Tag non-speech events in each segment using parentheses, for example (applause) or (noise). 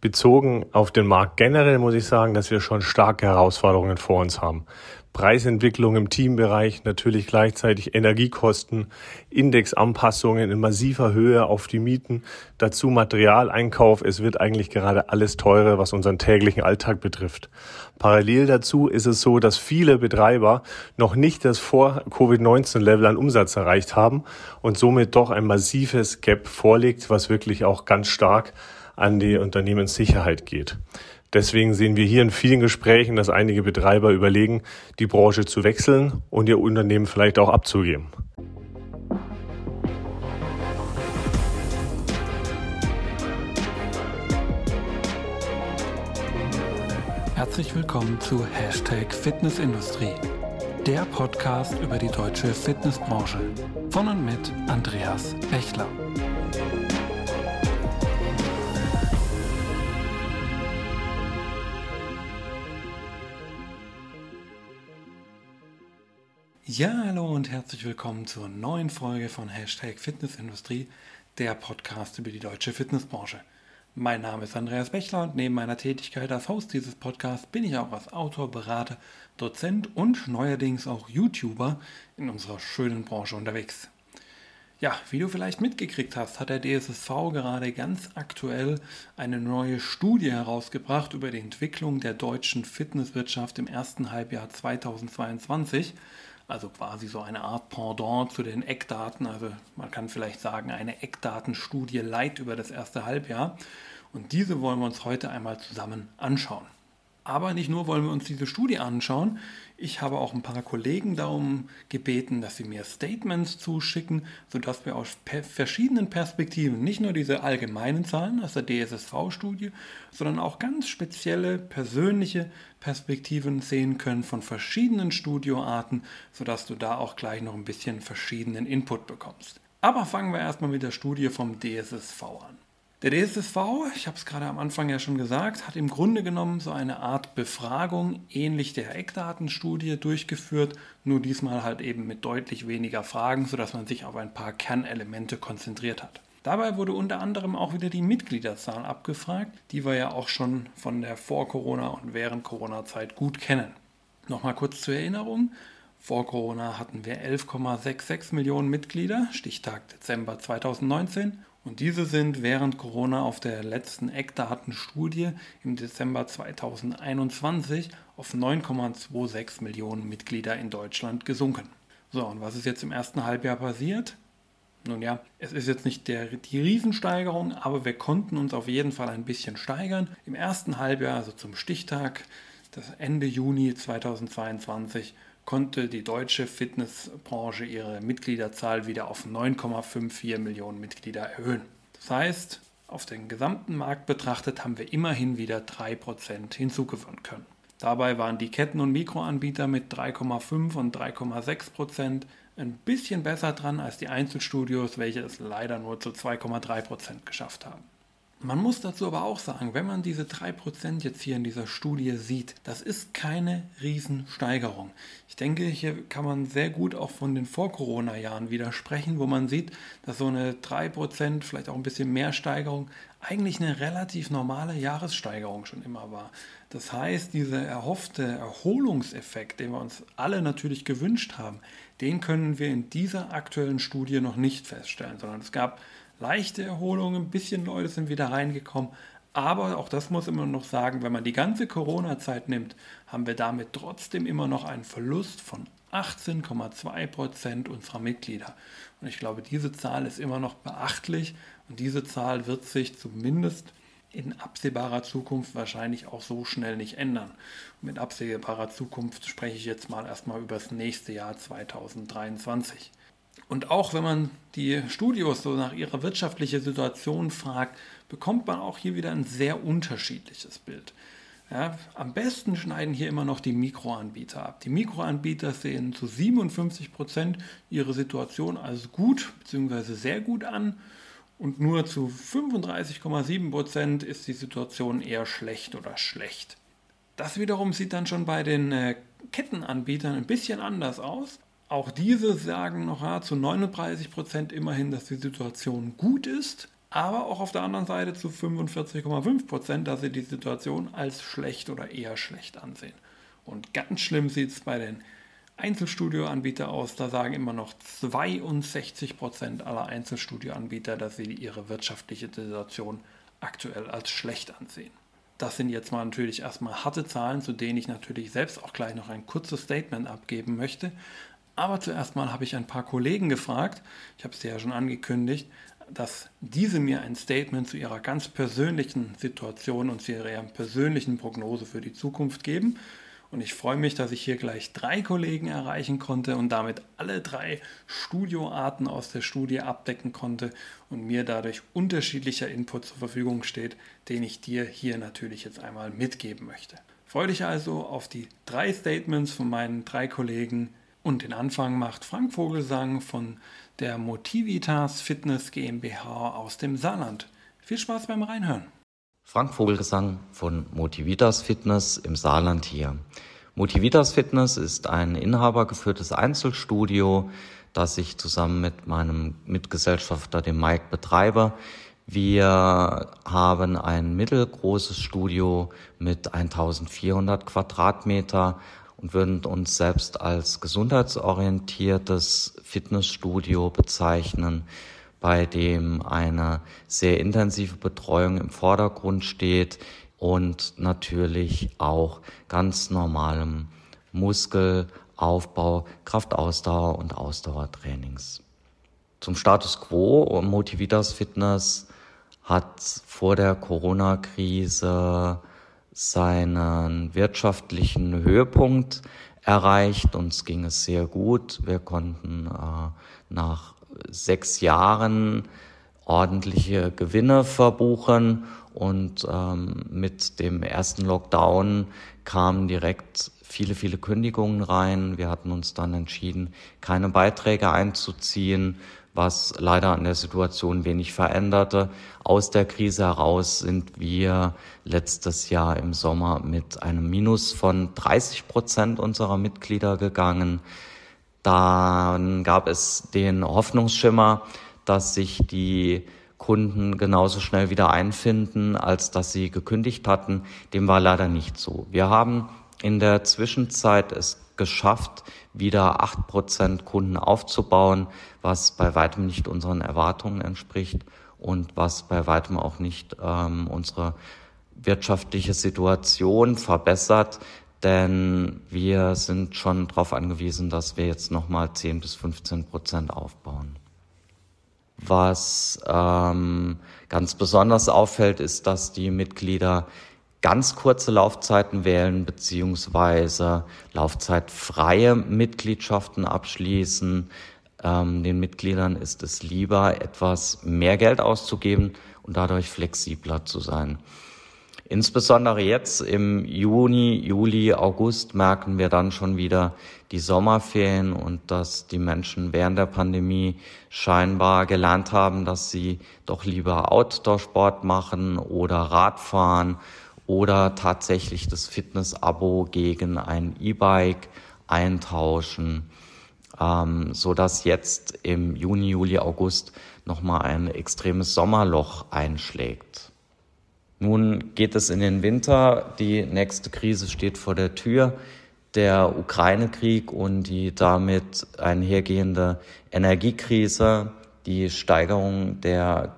Bezogen auf den Markt generell muss ich sagen, dass wir schon starke Herausforderungen vor uns haben. Preisentwicklung im Teambereich, natürlich gleichzeitig Energiekosten, Indexanpassungen in massiver Höhe auf die Mieten, dazu Materialeinkauf. Es wird eigentlich gerade alles teurer, was unseren täglichen Alltag betrifft. Parallel dazu ist es so, dass viele Betreiber noch nicht das vor Covid-19-Level an Umsatz erreicht haben und somit doch ein massives Gap vorliegt, was wirklich auch ganz stark an die Unternehmenssicherheit geht. Deswegen sehen wir hier in vielen Gesprächen, dass einige Betreiber überlegen, die Branche zu wechseln und ihr Unternehmen vielleicht auch abzugeben. Herzlich willkommen zu Hashtag Fitnessindustrie, der Podcast über die deutsche Fitnessbranche von und mit Andreas Bechler. Ja, hallo und herzlich willkommen zur neuen Folge von Hashtag Fitnessindustrie, der Podcast über die deutsche Fitnessbranche. Mein Name ist Andreas Bechler und neben meiner Tätigkeit als Host dieses Podcasts bin ich auch als Autor, Berater, Dozent und neuerdings auch YouTuber in unserer schönen Branche unterwegs. Ja, wie du vielleicht mitgekriegt hast, hat der DSSV gerade ganz aktuell eine neue Studie herausgebracht über die Entwicklung der deutschen Fitnesswirtschaft im ersten Halbjahr 2022 also quasi so eine Art Pendant zu den Eckdaten. Also man kann vielleicht sagen, eine Eckdatenstudie Light über das erste Halbjahr. Und diese wollen wir uns heute einmal zusammen anschauen. Aber nicht nur wollen wir uns diese Studie anschauen, ich habe auch ein paar Kollegen darum gebeten, dass sie mir Statements zuschicken, sodass wir aus per verschiedenen Perspektiven nicht nur diese allgemeinen Zahlen aus der DSSV-Studie, sondern auch ganz spezielle persönliche Perspektiven sehen können von verschiedenen Studioarten, sodass du da auch gleich noch ein bisschen verschiedenen Input bekommst. Aber fangen wir erstmal mit der Studie vom DSSV an. Der DSSV, ich habe es gerade am Anfang ja schon gesagt, hat im Grunde genommen so eine Art Befragung ähnlich der Eckdatenstudie durchgeführt, nur diesmal halt eben mit deutlich weniger Fragen, sodass man sich auf ein paar Kernelemente konzentriert hat. Dabei wurde unter anderem auch wieder die Mitgliederzahl abgefragt, die wir ja auch schon von der Vor-Corona- und während Corona-Zeit gut kennen. Nochmal kurz zur Erinnerung. Vor Corona hatten wir 11,66 Millionen Mitglieder, Stichtag Dezember 2019. Und diese sind während Corona auf der letzten Eckdatenstudie im Dezember 2021 auf 9,26 Millionen Mitglieder in Deutschland gesunken. So, und was ist jetzt im ersten Halbjahr passiert? Nun ja, es ist jetzt nicht der, die Riesensteigerung, aber wir konnten uns auf jeden Fall ein bisschen steigern. Im ersten Halbjahr, also zum Stichtag, das Ende Juni 2022, konnte die deutsche Fitnessbranche ihre Mitgliederzahl wieder auf 9,54 Millionen Mitglieder erhöhen. Das heißt, auf den gesamten Markt betrachtet haben wir immerhin wieder 3% hinzugewinnen können. Dabei waren die Ketten- und Mikroanbieter mit 3,5 und 3,6% ein bisschen besser dran als die Einzelstudios, welche es leider nur zu 2,3% geschafft haben. Man muss dazu aber auch sagen, wenn man diese 3% jetzt hier in dieser Studie sieht, das ist keine Riesensteigerung. Ich denke, hier kann man sehr gut auch von den Vor-Corona-Jahren widersprechen, wo man sieht, dass so eine 3%, vielleicht auch ein bisschen mehr Steigerung, eigentlich eine relativ normale Jahressteigerung schon immer war. Das heißt, dieser erhoffte Erholungseffekt, den wir uns alle natürlich gewünscht haben, den können wir in dieser aktuellen Studie noch nicht feststellen, sondern es gab leichte Erholung, ein bisschen Leute sind wieder reingekommen. Aber auch das muss immer noch sagen, wenn man die ganze Corona-Zeit nimmt, haben wir damit trotzdem immer noch einen Verlust von 18,2 Prozent unserer Mitglieder. Und ich glaube, diese Zahl ist immer noch beachtlich und diese Zahl wird sich zumindest in absehbarer Zukunft wahrscheinlich auch so schnell nicht ändern. Und mit absehbarer Zukunft spreche ich jetzt mal erstmal über das nächste Jahr 2023. Und auch wenn man die Studios so nach ihrer wirtschaftlichen Situation fragt, bekommt man auch hier wieder ein sehr unterschiedliches Bild. Ja, am besten schneiden hier immer noch die Mikroanbieter ab. Die Mikroanbieter sehen zu 57 Prozent ihre Situation als gut bzw. sehr gut an und nur zu 35,7 Prozent ist die Situation eher schlecht oder schlecht. Das wiederum sieht dann schon bei den äh, Kettenanbietern ein bisschen anders aus. Auch diese sagen noch ja, zu 39 Prozent immerhin, dass die Situation gut ist. aber auch auf der anderen Seite zu 45,5 Prozent, dass sie die Situation als schlecht oder eher schlecht ansehen. Und ganz schlimm sieht es bei den Einzelstudioanbietern aus. Da sagen immer noch 62 Prozent aller Einzelstudioanbieter, dass sie ihre wirtschaftliche Situation aktuell als schlecht ansehen. Das sind jetzt mal natürlich erstmal harte Zahlen, zu denen ich natürlich selbst auch gleich noch ein kurzes Statement abgeben möchte. Aber zuerst mal habe ich ein paar Kollegen gefragt, ich habe es dir ja schon angekündigt, dass diese mir ein Statement zu ihrer ganz persönlichen Situation und zu ihrer persönlichen Prognose für die Zukunft geben. Und ich freue mich, dass ich hier gleich drei Kollegen erreichen konnte und damit alle drei Studioarten aus der Studie abdecken konnte und mir dadurch unterschiedlicher Input zur Verfügung steht, den ich dir hier natürlich jetzt einmal mitgeben möchte. Freue dich also auf die drei Statements von meinen drei Kollegen und den Anfang macht Frank Vogelsang von der Motivitas Fitness GmbH aus dem Saarland. Viel Spaß beim Reinhören. Frank Vogelgesang von Motivitas Fitness im Saarland hier. Motivitas Fitness ist ein inhabergeführtes Einzelstudio, das ich zusammen mit meinem Mitgesellschafter, dem Mike, betreibe. Wir haben ein mittelgroßes Studio mit 1400 Quadratmeter und würden uns selbst als gesundheitsorientiertes Fitnessstudio bezeichnen bei dem eine sehr intensive Betreuung im Vordergrund steht und natürlich auch ganz normalem Muskelaufbau, Kraftausdauer und Ausdauertrainings. Zum Status quo, Motivitas Fitness hat vor der Corona-Krise seinen wirtschaftlichen Höhepunkt erreicht. Uns ging es sehr gut. Wir konnten äh, nach sechs Jahren ordentliche Gewinne verbuchen und ähm, mit dem ersten Lockdown kamen direkt viele, viele Kündigungen rein. Wir hatten uns dann entschieden, keine Beiträge einzuziehen, was leider an der Situation wenig veränderte. Aus der Krise heraus sind wir letztes Jahr im Sommer mit einem Minus von 30 Prozent unserer Mitglieder gegangen. Dann gab es den Hoffnungsschimmer, dass sich die Kunden genauso schnell wieder einfinden, als dass sie gekündigt hatten. Dem war leider nicht so. Wir haben in der Zwischenzeit es geschafft, wieder acht Prozent Kunden aufzubauen, was bei weitem nicht unseren Erwartungen entspricht und was bei weitem auch nicht ähm, unsere wirtschaftliche Situation verbessert denn wir sind schon darauf angewiesen, dass wir jetzt nochmal 10 bis 15 Prozent aufbauen. Was ähm, ganz besonders auffällt, ist, dass die Mitglieder ganz kurze Laufzeiten wählen beziehungsweise laufzeitfreie Mitgliedschaften abschließen. Ähm, den Mitgliedern ist es lieber, etwas mehr Geld auszugeben und dadurch flexibler zu sein. Insbesondere jetzt im Juni, Juli, August merken wir dann schon wieder die Sommerferien und dass die Menschen während der Pandemie scheinbar gelernt haben, dass sie doch lieber Outdoor-Sport machen oder Radfahren oder tatsächlich das Fitness-Abo gegen ein E-Bike eintauschen, ähm, so dass jetzt im Juni, Juli, August nochmal ein extremes Sommerloch einschlägt. Nun geht es in den Winter, die nächste Krise steht vor der Tür, der Ukraine-Krieg und die damit einhergehende Energiekrise, die Steigerung der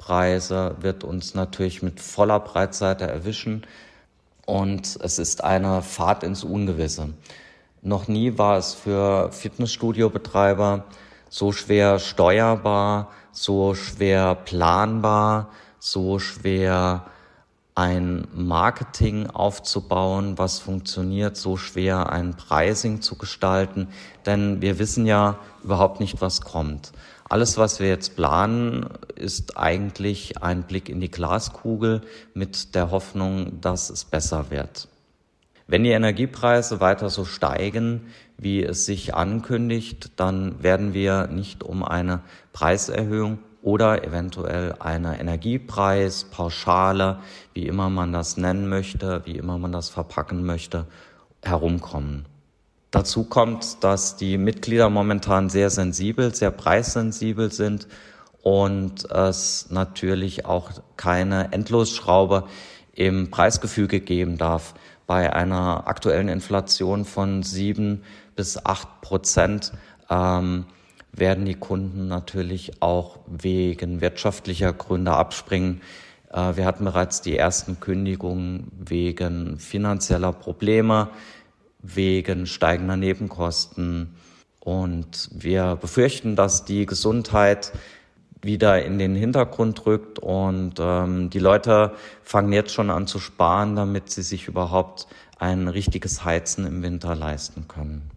Gasstrompreise wird uns natürlich mit voller Breitseite erwischen und es ist eine Fahrt ins Ungewisse. Noch nie war es für Fitnessstudio-Betreiber so schwer steuerbar, so schwer planbar, so schwer ein Marketing aufzubauen, was funktioniert, so schwer ein Pricing zu gestalten, denn wir wissen ja überhaupt nicht, was kommt. Alles, was wir jetzt planen, ist eigentlich ein Blick in die Glaskugel mit der Hoffnung, dass es besser wird. Wenn die Energiepreise weiter so steigen, wie es sich ankündigt, dann werden wir nicht um eine Preiserhöhung oder eventuell eine Energiepreispauschale, wie immer man das nennen möchte, wie immer man das verpacken möchte, herumkommen. Dazu kommt, dass die Mitglieder momentan sehr sensibel, sehr preissensibel sind und es natürlich auch keine Endlosschraube im Preisgefüge geben darf. Bei einer aktuellen Inflation von sieben bis acht Prozent ähm, werden die Kunden natürlich auch wegen wirtschaftlicher Gründe abspringen. Äh, wir hatten bereits die ersten Kündigungen wegen finanzieller Probleme, wegen steigender Nebenkosten. Und wir befürchten, dass die Gesundheit wieder in den Hintergrund rückt und ähm, die Leute fangen jetzt schon an zu sparen, damit sie sich überhaupt ein richtiges Heizen im Winter leisten können.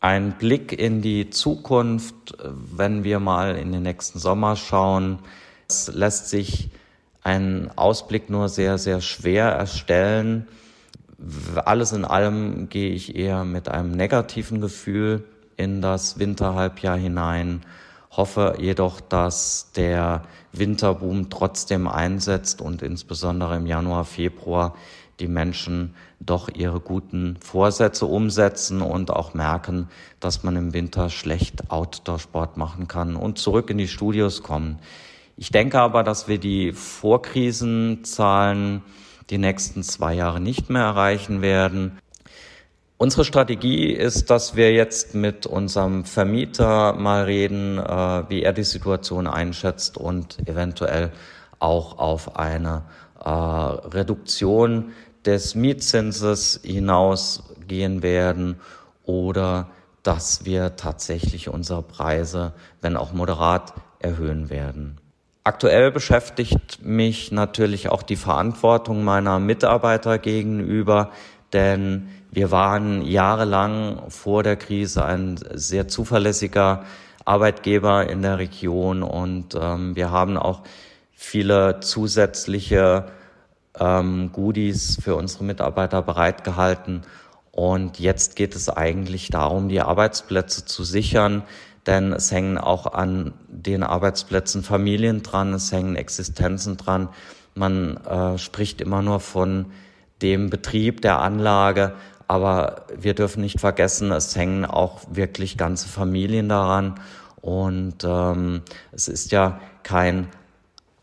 Ein Blick in die Zukunft, wenn wir mal in den nächsten Sommer schauen, es lässt sich ein Ausblick nur sehr, sehr schwer erstellen. Alles in allem gehe ich eher mit einem negativen Gefühl in das Winterhalbjahr hinein, hoffe jedoch, dass der Winterboom trotzdem einsetzt und insbesondere im Januar, Februar die Menschen doch ihre guten Vorsätze umsetzen und auch merken, dass man im Winter schlecht Outdoor-Sport machen kann und zurück in die Studios kommen. Ich denke aber, dass wir die Vorkrisenzahlen die nächsten zwei Jahre nicht mehr erreichen werden. Unsere Strategie ist, dass wir jetzt mit unserem Vermieter mal reden, äh, wie er die Situation einschätzt und eventuell auch auf eine äh, Reduktion des Mietzinses hinausgehen werden oder dass wir tatsächlich unsere Preise, wenn auch moderat, erhöhen werden. Aktuell beschäftigt mich natürlich auch die Verantwortung meiner Mitarbeiter gegenüber, denn wir waren jahrelang vor der Krise ein sehr zuverlässiger Arbeitgeber in der Region und ähm, wir haben auch viele zusätzliche ähm, Goodies für unsere Mitarbeiter bereitgehalten. Und jetzt geht es eigentlich darum, die Arbeitsplätze zu sichern, denn es hängen auch an den Arbeitsplätzen Familien dran, es hängen Existenzen dran. Man äh, spricht immer nur von dem Betrieb der Anlage, aber wir dürfen nicht vergessen, es hängen auch wirklich ganze Familien daran. Und ähm, es ist ja kein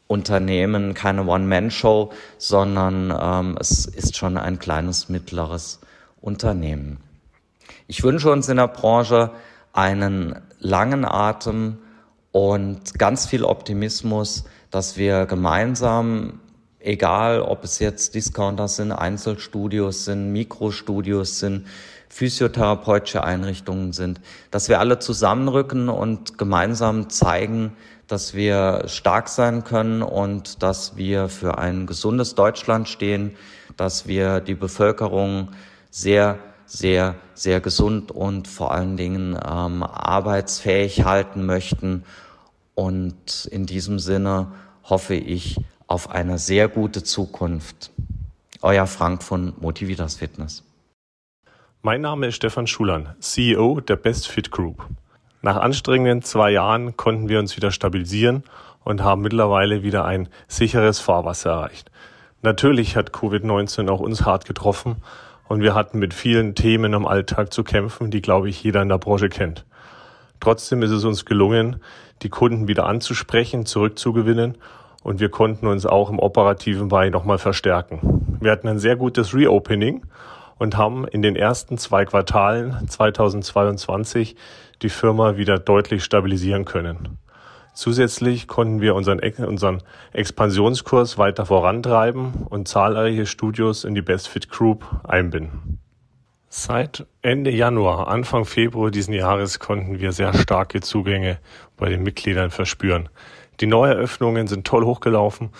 Unternehmen, keine One-Man-Show, sondern ähm, es ist schon ein kleines, mittleres Unternehmen. Ich wünsche uns in der Branche einen langen Atem und ganz viel Optimismus, dass wir gemeinsam egal ob es jetzt Discounter sind, Einzelstudios sind, Mikrostudios sind, physiotherapeutische Einrichtungen sind, dass wir alle zusammenrücken und gemeinsam zeigen, dass wir stark sein können und dass wir für ein gesundes Deutschland stehen, dass wir die Bevölkerung sehr, sehr, sehr gesund und vor allen Dingen ähm, arbeitsfähig halten möchten. Und in diesem Sinne hoffe ich auf eine sehr gute Zukunft. Euer Frank von Motivitas Fitness. Mein Name ist Stefan Schulern, CEO der Best Fit Group. Nach anstrengenden zwei Jahren konnten wir uns wieder stabilisieren und haben mittlerweile wieder ein sicheres Fahrwasser erreicht. Natürlich hat Covid-19 auch uns hart getroffen und wir hatten mit vielen Themen im Alltag zu kämpfen, die, glaube ich, jeder in der Branche kennt. Trotzdem ist es uns gelungen, die Kunden wieder anzusprechen, zurückzugewinnen und wir konnten uns auch im operativen Bereich nochmal verstärken. Wir hatten ein sehr gutes Reopening und haben in den ersten zwei Quartalen 2022 die Firma wieder deutlich stabilisieren können. Zusätzlich konnten wir unseren, unseren Expansionskurs weiter vorantreiben und zahlreiche Studios in die Best Fit Group einbinden. Seit Ende Januar, Anfang Februar diesen Jahres konnten wir sehr starke Zugänge bei den Mitgliedern verspüren. Die Neueröffnungen sind toll hochgelaufen.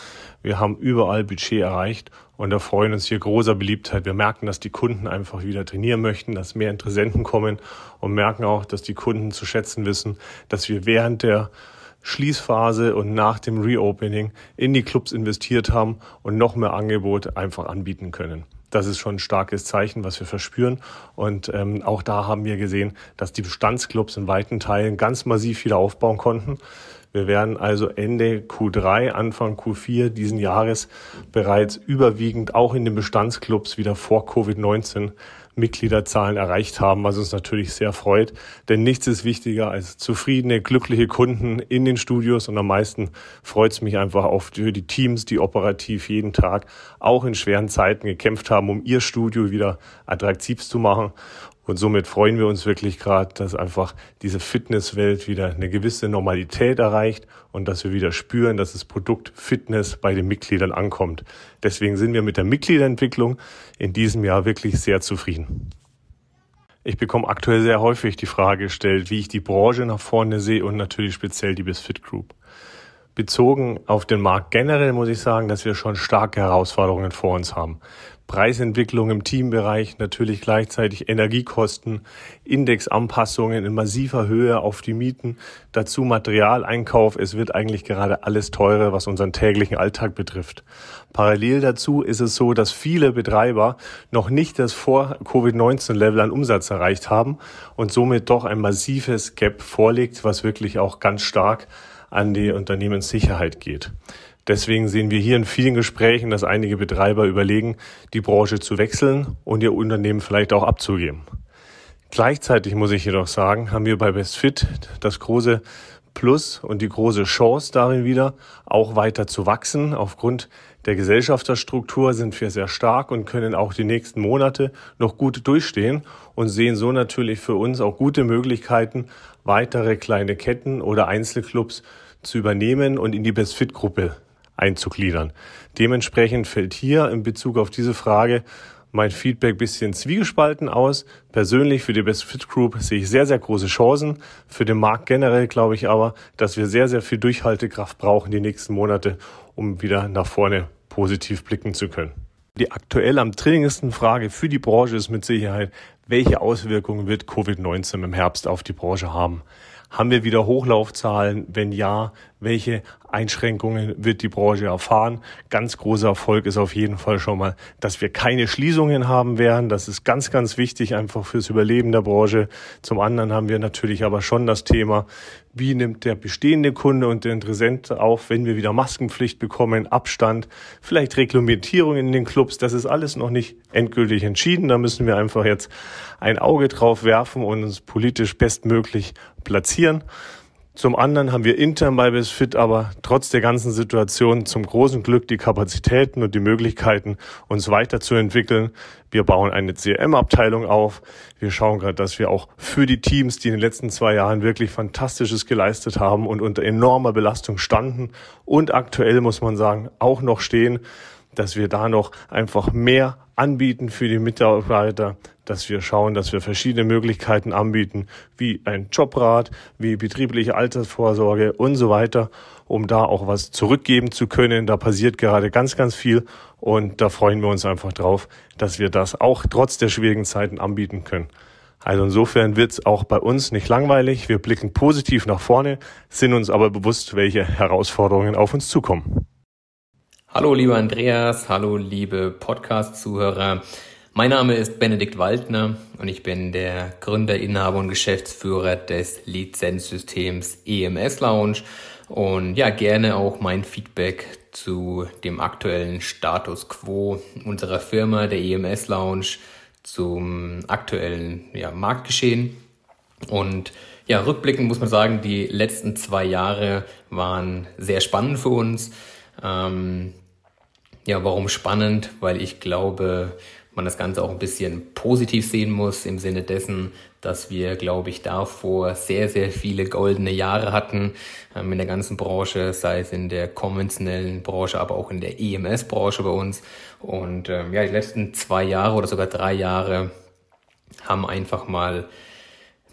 Wir haben überall Budget erreicht und erfreuen uns hier großer Beliebtheit. Wir merken, dass die Kunden einfach wieder trainieren möchten, dass mehr Interessenten kommen und merken auch, dass die Kunden zu schätzen wissen, dass wir während der Schließphase und nach dem Reopening in die Clubs investiert haben und noch mehr Angebot einfach anbieten können. Das ist schon ein starkes Zeichen, was wir verspüren. Und ähm, auch da haben wir gesehen, dass die Bestandsclubs in weiten Teilen ganz massiv wieder aufbauen konnten. Wir werden also Ende Q3, Anfang Q4 diesen Jahres bereits überwiegend auch in den Bestandsclubs wieder vor Covid-19 Mitgliederzahlen erreicht haben, was uns natürlich sehr freut. Denn nichts ist wichtiger als zufriedene, glückliche Kunden in den Studios. Und am meisten freut es mich einfach auch die Teams, die operativ jeden Tag auch in schweren Zeiten gekämpft haben, um ihr Studio wieder attraktiv zu machen. Und somit freuen wir uns wirklich gerade, dass einfach diese Fitnesswelt wieder eine gewisse Normalität erreicht und dass wir wieder spüren, dass das Produkt Fitness bei den Mitgliedern ankommt. Deswegen sind wir mit der Mitgliederentwicklung in diesem Jahr wirklich sehr zufrieden. Ich bekomme aktuell sehr häufig die Frage gestellt, wie ich die Branche nach vorne sehe und natürlich speziell die BizFit Group. Bezogen auf den Markt generell muss ich sagen, dass wir schon starke Herausforderungen vor uns haben. Preisentwicklung im Teambereich, natürlich gleichzeitig Energiekosten, Indexanpassungen in massiver Höhe auf die Mieten, dazu Materialeinkauf. Es wird eigentlich gerade alles teurer, was unseren täglichen Alltag betrifft. Parallel dazu ist es so, dass viele Betreiber noch nicht das vor Covid-19-Level an Umsatz erreicht haben und somit doch ein massives Gap vorliegt, was wirklich auch ganz stark an die Unternehmenssicherheit geht. Deswegen sehen wir hier in vielen Gesprächen, dass einige Betreiber überlegen, die Branche zu wechseln und ihr Unternehmen vielleicht auch abzugeben. Gleichzeitig muss ich jedoch sagen, haben wir bei BestFit das große Plus und die große Chance darin wieder, auch weiter zu wachsen. Aufgrund der Gesellschafterstruktur sind wir sehr stark und können auch die nächsten Monate noch gut durchstehen und sehen so natürlich für uns auch gute Möglichkeiten, weitere kleine Ketten oder Einzelclubs zu übernehmen und in die BestFit-Gruppe einzugliedern. Dementsprechend fällt hier in Bezug auf diese Frage mein Feedback bisschen zwiegespalten aus. Persönlich für die Best Fit Group sehe ich sehr, sehr große Chancen. Für den Markt generell glaube ich aber, dass wir sehr, sehr viel Durchhaltekraft brauchen die nächsten Monate, um wieder nach vorne positiv blicken zu können. Die aktuell am dringendsten Frage für die Branche ist mit Sicherheit, welche Auswirkungen wird Covid-19 im Herbst auf die Branche haben? Haben wir wieder Hochlaufzahlen? Wenn ja, welche Einschränkungen wird die Branche erfahren? Ganz großer Erfolg ist auf jeden Fall schon mal, dass wir keine Schließungen haben werden. Das ist ganz, ganz wichtig einfach fürs Überleben der Branche. Zum anderen haben wir natürlich aber schon das Thema, wie nimmt der bestehende Kunde und der Interessent auf, wenn wir wieder Maskenpflicht bekommen, Abstand, vielleicht Reglementierung in den Clubs. Das ist alles noch nicht endgültig entschieden. Da müssen wir einfach jetzt ein Auge drauf werfen und uns politisch bestmöglich platzieren. Zum anderen haben wir intern bei BizFit aber trotz der ganzen Situation zum großen Glück die Kapazitäten und die Möglichkeiten, uns weiterzuentwickeln. Wir bauen eine CRM-Abteilung auf. Wir schauen gerade, dass wir auch für die Teams, die in den letzten zwei Jahren wirklich Fantastisches geleistet haben und unter enormer Belastung standen und aktuell, muss man sagen, auch noch stehen, dass wir da noch einfach mehr anbieten für die Mitarbeiter, dass wir schauen, dass wir verschiedene Möglichkeiten anbieten, wie ein Jobrat, wie betriebliche Altersvorsorge und so weiter, um da auch was zurückgeben zu können. Da passiert gerade ganz, ganz viel und da freuen wir uns einfach drauf, dass wir das auch trotz der schwierigen Zeiten anbieten können. Also insofern wird's auch bei uns nicht langweilig. Wir blicken positiv nach vorne, sind uns aber bewusst, welche Herausforderungen auf uns zukommen. Hallo lieber Andreas, hallo liebe Podcast-Zuhörer. Mein Name ist Benedikt Waldner und ich bin der Gründer, Inhaber und Geschäftsführer des Lizenzsystems EMS Lounge und ja, gerne auch mein Feedback zu dem aktuellen Status quo unserer Firma, der EMS Lounge, zum aktuellen ja, Marktgeschehen. Und ja, rückblickend muss man sagen, die letzten zwei Jahre waren sehr spannend für uns. Ähm, ja, warum spannend? Weil ich glaube, man das Ganze auch ein bisschen positiv sehen muss, im Sinne dessen, dass wir, glaube ich, davor sehr, sehr viele goldene Jahre hatten ähm, in der ganzen Branche, sei es in der konventionellen Branche, aber auch in der EMS-Branche bei uns. Und ähm, ja, die letzten zwei Jahre oder sogar drei Jahre haben einfach mal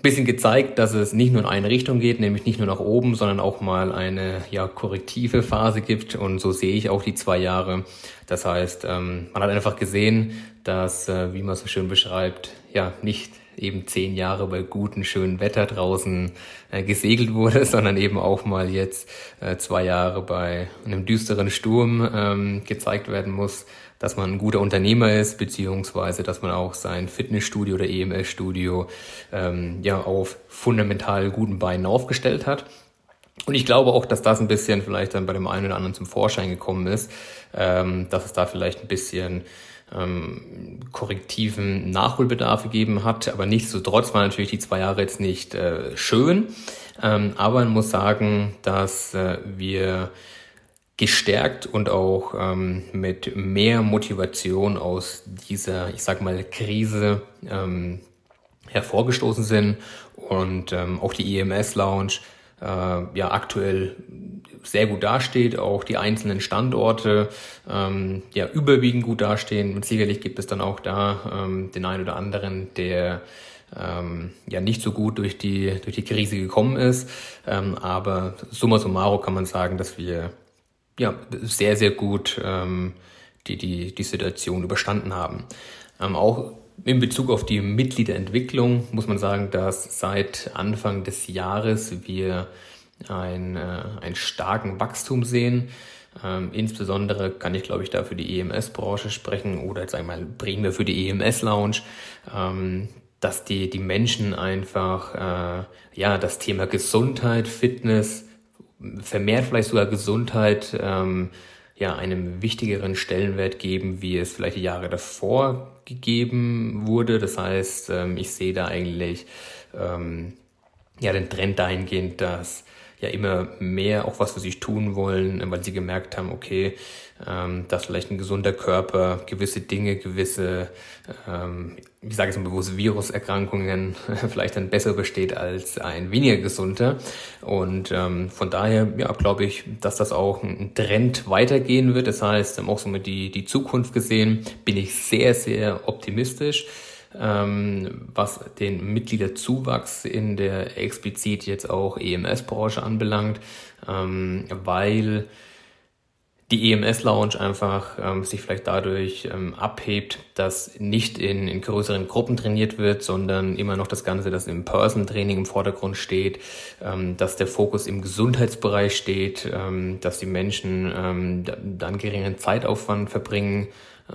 bisschen gezeigt, dass es nicht nur in eine Richtung geht, nämlich nicht nur nach oben, sondern auch mal eine ja, korrektive Phase gibt. Und so sehe ich auch die zwei Jahre. Das heißt, ähm, man hat einfach gesehen, dass, äh, wie man so schön beschreibt, ja, nicht eben zehn Jahre bei gutem, schönen Wetter draußen äh, gesegelt wurde, (laughs) sondern eben auch mal jetzt äh, zwei Jahre bei einem düsteren Sturm ähm, gezeigt werden muss dass man ein guter Unternehmer ist, beziehungsweise dass man auch sein Fitnessstudio oder EMS-Studio ähm, ja auf fundamental guten Beinen aufgestellt hat. Und ich glaube auch, dass das ein bisschen vielleicht dann bei dem einen oder anderen zum Vorschein gekommen ist, ähm, dass es da vielleicht ein bisschen ähm, korrektiven Nachholbedarf gegeben hat. Aber nichtsdestotrotz waren natürlich die zwei Jahre jetzt nicht äh, schön. Ähm, aber man muss sagen, dass äh, wir gestärkt und auch ähm, mit mehr Motivation aus dieser, ich sag mal, Krise ähm, hervorgestoßen sind und ähm, auch die EMS Lounge äh, ja aktuell sehr gut dasteht, auch die einzelnen Standorte ähm, ja überwiegend gut dastehen. Und sicherlich gibt es dann auch da ähm, den einen oder anderen, der ähm, ja nicht so gut durch die durch die Krise gekommen ist. Ähm, aber summa summarum kann man sagen, dass wir ja sehr sehr gut ähm, die die die Situation überstanden haben. Ähm, auch in Bezug auf die Mitgliederentwicklung muss man sagen, dass seit Anfang des Jahres wir ein, äh, einen starken Wachstum sehen. Ähm, insbesondere kann ich, glaube ich, da für die EMS-Branche sprechen oder jetzt einmal primär für die EMS-Lounge, ähm, dass die, die Menschen einfach äh, ja das Thema Gesundheit, Fitness, vermehrt vielleicht sogar Gesundheit ähm, ja einem wichtigeren Stellenwert geben, wie es vielleicht die Jahre davor gegeben wurde. Das heißt, ähm, ich sehe da eigentlich ähm, ja den Trend dahingehend, dass ja immer mehr auch was für sich tun wollen, weil sie gemerkt haben, okay, ähm, dass vielleicht ein gesunder Körper gewisse Dinge, gewisse, ähm, ich sage jetzt mal bewusst, Viruserkrankungen (laughs) vielleicht dann besser besteht als ein weniger gesunder. Und ähm, von daher, ja, glaube ich, dass das auch ein Trend weitergehen wird. Das heißt, auch so mit die, die Zukunft gesehen, bin ich sehr, sehr optimistisch was den Mitgliederzuwachs in der explizit jetzt auch EMS-Branche anbelangt, ähm, weil die EMS-Lounge einfach ähm, sich vielleicht dadurch ähm, abhebt, dass nicht in, in größeren Gruppen trainiert wird, sondern immer noch das Ganze, das im Person-Training im Vordergrund steht, ähm, dass der Fokus im Gesundheitsbereich steht, ähm, dass die Menschen ähm, dann geringen Zeitaufwand verbringen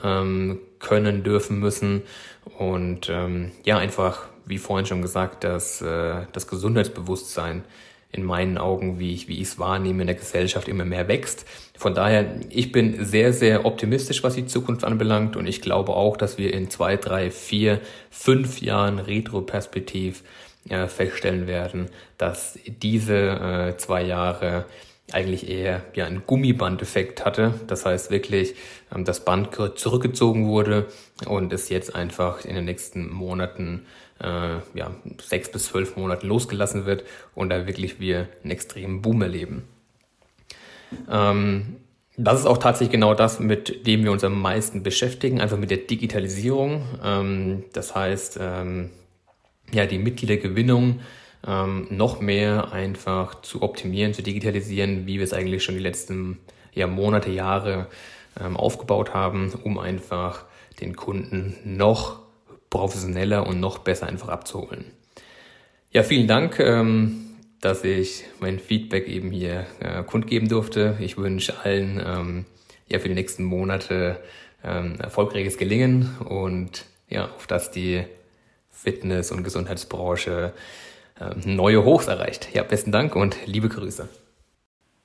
ähm, können, dürfen, müssen und ähm, ja, einfach, wie vorhin schon gesagt, dass äh, das Gesundheitsbewusstsein in meinen Augen, wie ich, wie ich es wahrnehme, in der Gesellschaft immer mehr wächst. Von daher, ich bin sehr, sehr optimistisch, was die Zukunft anbelangt und ich glaube auch, dass wir in zwei, drei, vier, fünf Jahren Retroperspektiv äh, feststellen werden, dass diese äh, zwei Jahre eigentlich eher ja einen Gummibandeffekt hatte. Das heißt wirklich, ähm, das Band zurückgezogen wurde und es jetzt einfach in den nächsten Monaten, äh, ja, sechs bis zwölf Monaten losgelassen wird und da wirklich wir einen extremen Boom erleben. Ähm, das ist auch tatsächlich genau das, mit dem wir uns am meisten beschäftigen, einfach mit der Digitalisierung. Ähm, das heißt, ähm, ja, die Mitgliedergewinnung ähm, noch mehr einfach zu optimieren, zu digitalisieren, wie wir es eigentlich schon die letzten ja, Monate, Jahre ähm, aufgebaut haben, um einfach den Kunden noch professioneller und noch besser einfach abzuholen. Ja, vielen Dank, ähm, dass ich mein Feedback eben hier äh, kundgeben durfte. Ich wünsche allen ähm, ja für die nächsten Monate ähm, erfolgreiches Gelingen und ja, auf dass die Fitness- und Gesundheitsbranche neue Hochs erreicht. Ja, besten Dank und liebe Grüße.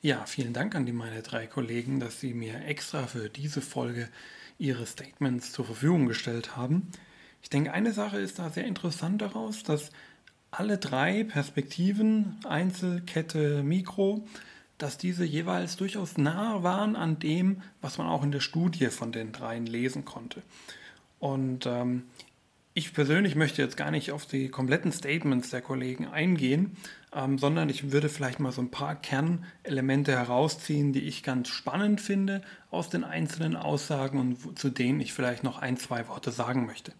Ja, vielen Dank an die meine drei Kollegen, dass sie mir extra für diese Folge ihre Statements zur Verfügung gestellt haben. Ich denke, eine Sache ist da sehr interessant daraus, dass alle drei Perspektiven, Einzel, Kette, Mikro, dass diese jeweils durchaus nah waren an dem, was man auch in der Studie von den dreien lesen konnte. Und ähm, ich persönlich möchte jetzt gar nicht auf die kompletten Statements der Kollegen eingehen, ähm, sondern ich würde vielleicht mal so ein paar Kernelemente herausziehen, die ich ganz spannend finde aus den einzelnen Aussagen und zu denen ich vielleicht noch ein, zwei Worte sagen möchte.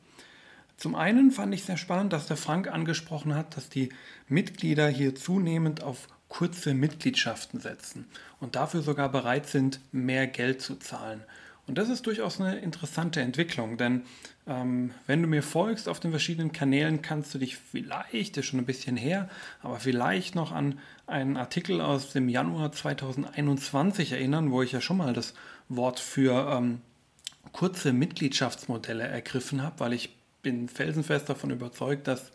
Zum einen fand ich sehr spannend, dass der Frank angesprochen hat, dass die Mitglieder hier zunehmend auf kurze Mitgliedschaften setzen und dafür sogar bereit sind, mehr Geld zu zahlen. Und das ist durchaus eine interessante Entwicklung, denn ähm, wenn du mir folgst auf den verschiedenen Kanälen, kannst du dich vielleicht, ist schon ein bisschen her, aber vielleicht noch an einen Artikel aus dem Januar 2021 erinnern, wo ich ja schon mal das Wort für ähm, kurze Mitgliedschaftsmodelle ergriffen habe, weil ich bin felsenfest davon überzeugt, dass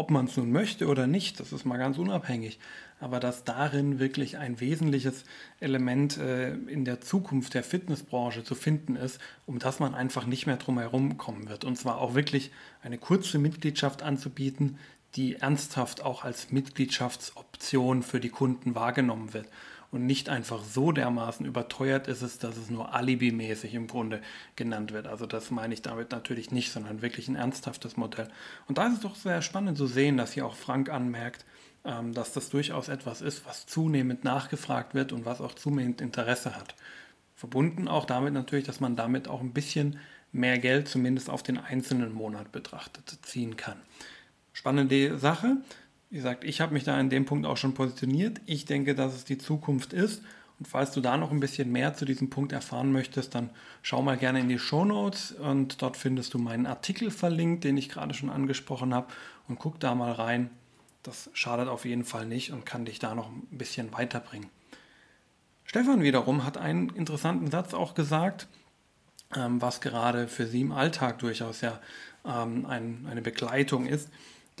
ob man es nun möchte oder nicht, das ist mal ganz unabhängig, aber dass darin wirklich ein wesentliches Element äh, in der Zukunft der Fitnessbranche zu finden ist, um das man einfach nicht mehr drum herum kommen wird. Und zwar auch wirklich eine kurze Mitgliedschaft anzubieten, die ernsthaft auch als Mitgliedschaftsoption für die Kunden wahrgenommen wird und nicht einfach so dermaßen überteuert ist es, dass es nur alibimäßig im Grunde genannt wird. Also das meine ich damit natürlich nicht, sondern wirklich ein ernsthaftes Modell. Und da ist es doch sehr spannend zu sehen, dass hier auch Frank anmerkt, ähm, dass das durchaus etwas ist, was zunehmend nachgefragt wird und was auch zunehmend Interesse hat. Verbunden auch damit natürlich, dass man damit auch ein bisschen mehr Geld zumindest auf den einzelnen Monat betrachtet ziehen kann. Spannende Sache. Wie gesagt, ich habe mich da in dem Punkt auch schon positioniert. Ich denke, dass es die Zukunft ist. Und falls du da noch ein bisschen mehr zu diesem Punkt erfahren möchtest, dann schau mal gerne in die Show Notes und dort findest du meinen Artikel verlinkt, den ich gerade schon angesprochen habe und guck da mal rein. Das schadet auf jeden Fall nicht und kann dich da noch ein bisschen weiterbringen. Stefan wiederum hat einen interessanten Satz auch gesagt, ähm, was gerade für sie im Alltag durchaus ja ähm, eine Begleitung ist,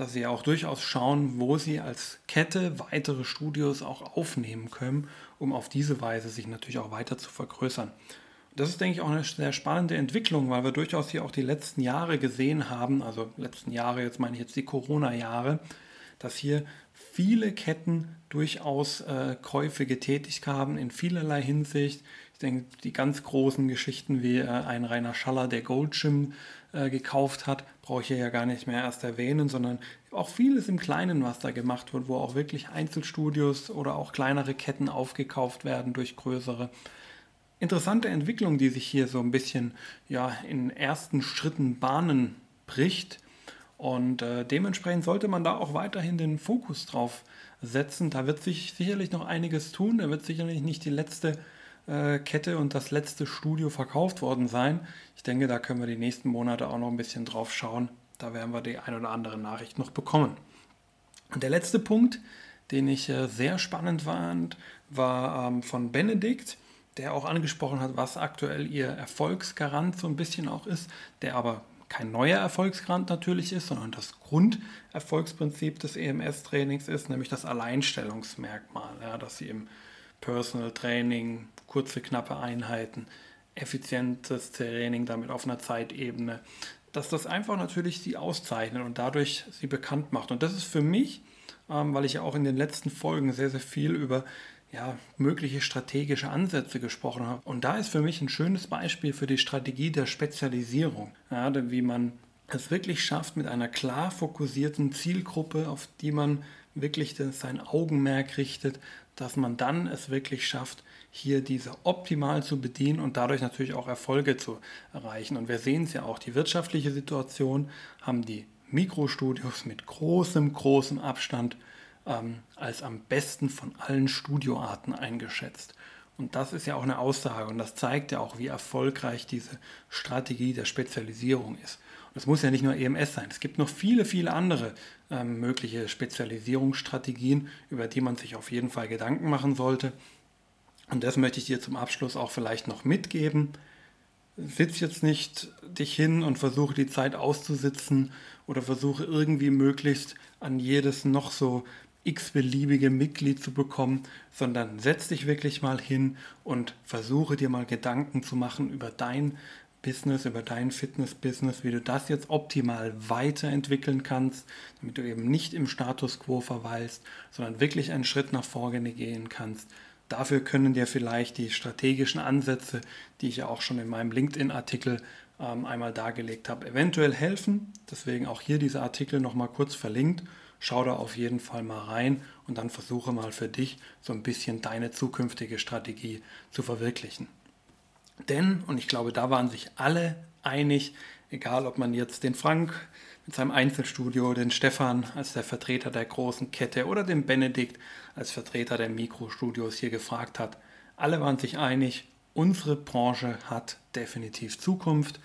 dass sie auch durchaus schauen, wo sie als Kette weitere Studios auch aufnehmen können, um auf diese Weise sich natürlich auch weiter zu vergrößern. Das ist, denke ich, auch eine sehr spannende Entwicklung, weil wir durchaus hier auch die letzten Jahre gesehen haben, also letzten Jahre, jetzt meine ich jetzt die Corona-Jahre, dass hier viele Ketten durchaus äh, Käufe getätigt haben in vielerlei Hinsicht. Ich denke, die ganz großen Geschichten wie äh, ein Rainer Schaller, der Gold Gym äh, gekauft hat, brauche ich hier ja gar nicht mehr erst erwähnen, sondern auch vieles im Kleinen, was da gemacht wird, wo auch wirklich Einzelstudios oder auch kleinere Ketten aufgekauft werden durch größere. Interessante Entwicklung, die sich hier so ein bisschen ja, in ersten Schritten Bahnen bricht und äh, dementsprechend sollte man da auch weiterhin den Fokus drauf setzen. Da wird sich sicherlich noch einiges tun. Da wird sicherlich nicht die letzte Kette und das letzte Studio verkauft worden sein. Ich denke, da können wir die nächsten Monate auch noch ein bisschen drauf schauen. Da werden wir die ein oder andere Nachricht noch bekommen. Und der letzte Punkt, den ich äh, sehr spannend fand, war ähm, von Benedikt der auch angesprochen hat, was aktuell ihr Erfolgsgarant so ein bisschen auch ist, der aber kein neuer Erfolgsgrant natürlich ist, sondern das Grunderfolgsprinzip des EMS-Trainings ist, nämlich das Alleinstellungsmerkmal, ja, dass sie im Personal Training, kurze, knappe Einheiten, effizientes Training damit auf einer Zeitebene, dass das einfach natürlich sie auszeichnet und dadurch sie bekannt macht. Und das ist für mich, ähm, weil ich ja auch in den letzten Folgen sehr, sehr viel über ja, mögliche strategische Ansätze gesprochen habe. Und da ist für mich ein schönes Beispiel für die Strategie der Spezialisierung, ja, wie man es wirklich schafft, mit einer klar fokussierten Zielgruppe, auf die man wirklich sein Augenmerk richtet, dass man dann es wirklich schafft, hier diese optimal zu bedienen und dadurch natürlich auch Erfolge zu erreichen. Und wir sehen es ja auch, die wirtschaftliche Situation haben die Mikrostudios mit großem, großem Abstand ähm, als am besten von allen Studioarten eingeschätzt. Und das ist ja auch eine Aussage und das zeigt ja auch, wie erfolgreich diese Strategie der Spezialisierung ist. Und es muss ja nicht nur EMS sein, es gibt noch viele, viele andere ähm, mögliche Spezialisierungsstrategien, über die man sich auf jeden Fall Gedanken machen sollte. Und das möchte ich dir zum Abschluss auch vielleicht noch mitgeben. Sitz jetzt nicht dich hin und versuche die Zeit auszusitzen oder versuche irgendwie möglichst an jedes noch so x-beliebige Mitglied zu bekommen, sondern setz dich wirklich mal hin und versuche dir mal Gedanken zu machen über dein Business, über dein Fitness-Business, wie du das jetzt optimal weiterentwickeln kannst, damit du eben nicht im Status quo verweilst, sondern wirklich einen Schritt nach vorne gehen kannst. Dafür können dir vielleicht die strategischen Ansätze, die ich ja auch schon in meinem LinkedIn-Artikel ähm, einmal dargelegt habe, eventuell helfen. Deswegen auch hier dieser Artikel nochmal kurz verlinkt schau da auf jeden Fall mal rein und dann versuche mal für dich so ein bisschen deine zukünftige Strategie zu verwirklichen. Denn, und ich glaube, da waren sich alle einig, egal ob man jetzt den Frank mit seinem Einzelstudio, den Stefan als der Vertreter der großen Kette oder den Benedikt als Vertreter der Mikrostudios hier gefragt hat, alle waren sich einig, unsere Branche hat definitiv Zukunft.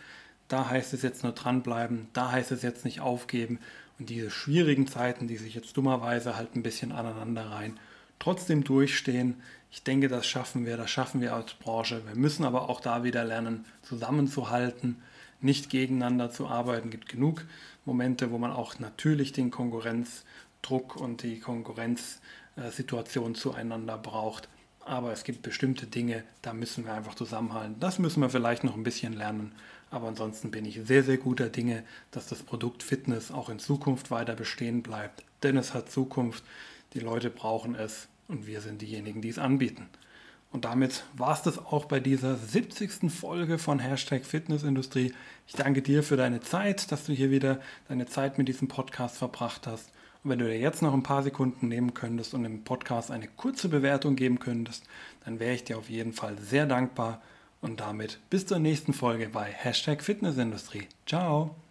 Da heißt es jetzt nur dranbleiben, da heißt es jetzt nicht aufgeben und diese schwierigen Zeiten, die sich jetzt dummerweise halt ein bisschen aneinander rein, trotzdem durchstehen. Ich denke, das schaffen wir, das schaffen wir als Branche. Wir müssen aber auch da wieder lernen, zusammenzuhalten, nicht gegeneinander zu arbeiten. Es gibt genug Momente, wo man auch natürlich den Konkurrenzdruck und die Konkurrenzsituation zueinander braucht. Aber es gibt bestimmte Dinge, da müssen wir einfach zusammenhalten. Das müssen wir vielleicht noch ein bisschen lernen. Aber ansonsten bin ich sehr, sehr guter Dinge, dass das Produkt Fitness auch in Zukunft weiter bestehen bleibt. Denn es hat Zukunft, die Leute brauchen es und wir sind diejenigen, die es anbieten. Und damit war es das auch bei dieser 70. Folge von Hashtag Fitnessindustrie. Ich danke dir für deine Zeit, dass du hier wieder deine Zeit mit diesem Podcast verbracht hast. Und wenn du dir jetzt noch ein paar Sekunden nehmen könntest und dem Podcast eine kurze Bewertung geben könntest, dann wäre ich dir auf jeden Fall sehr dankbar. Und damit bis zur nächsten Folge bei Hashtag Fitnessindustrie. Ciao!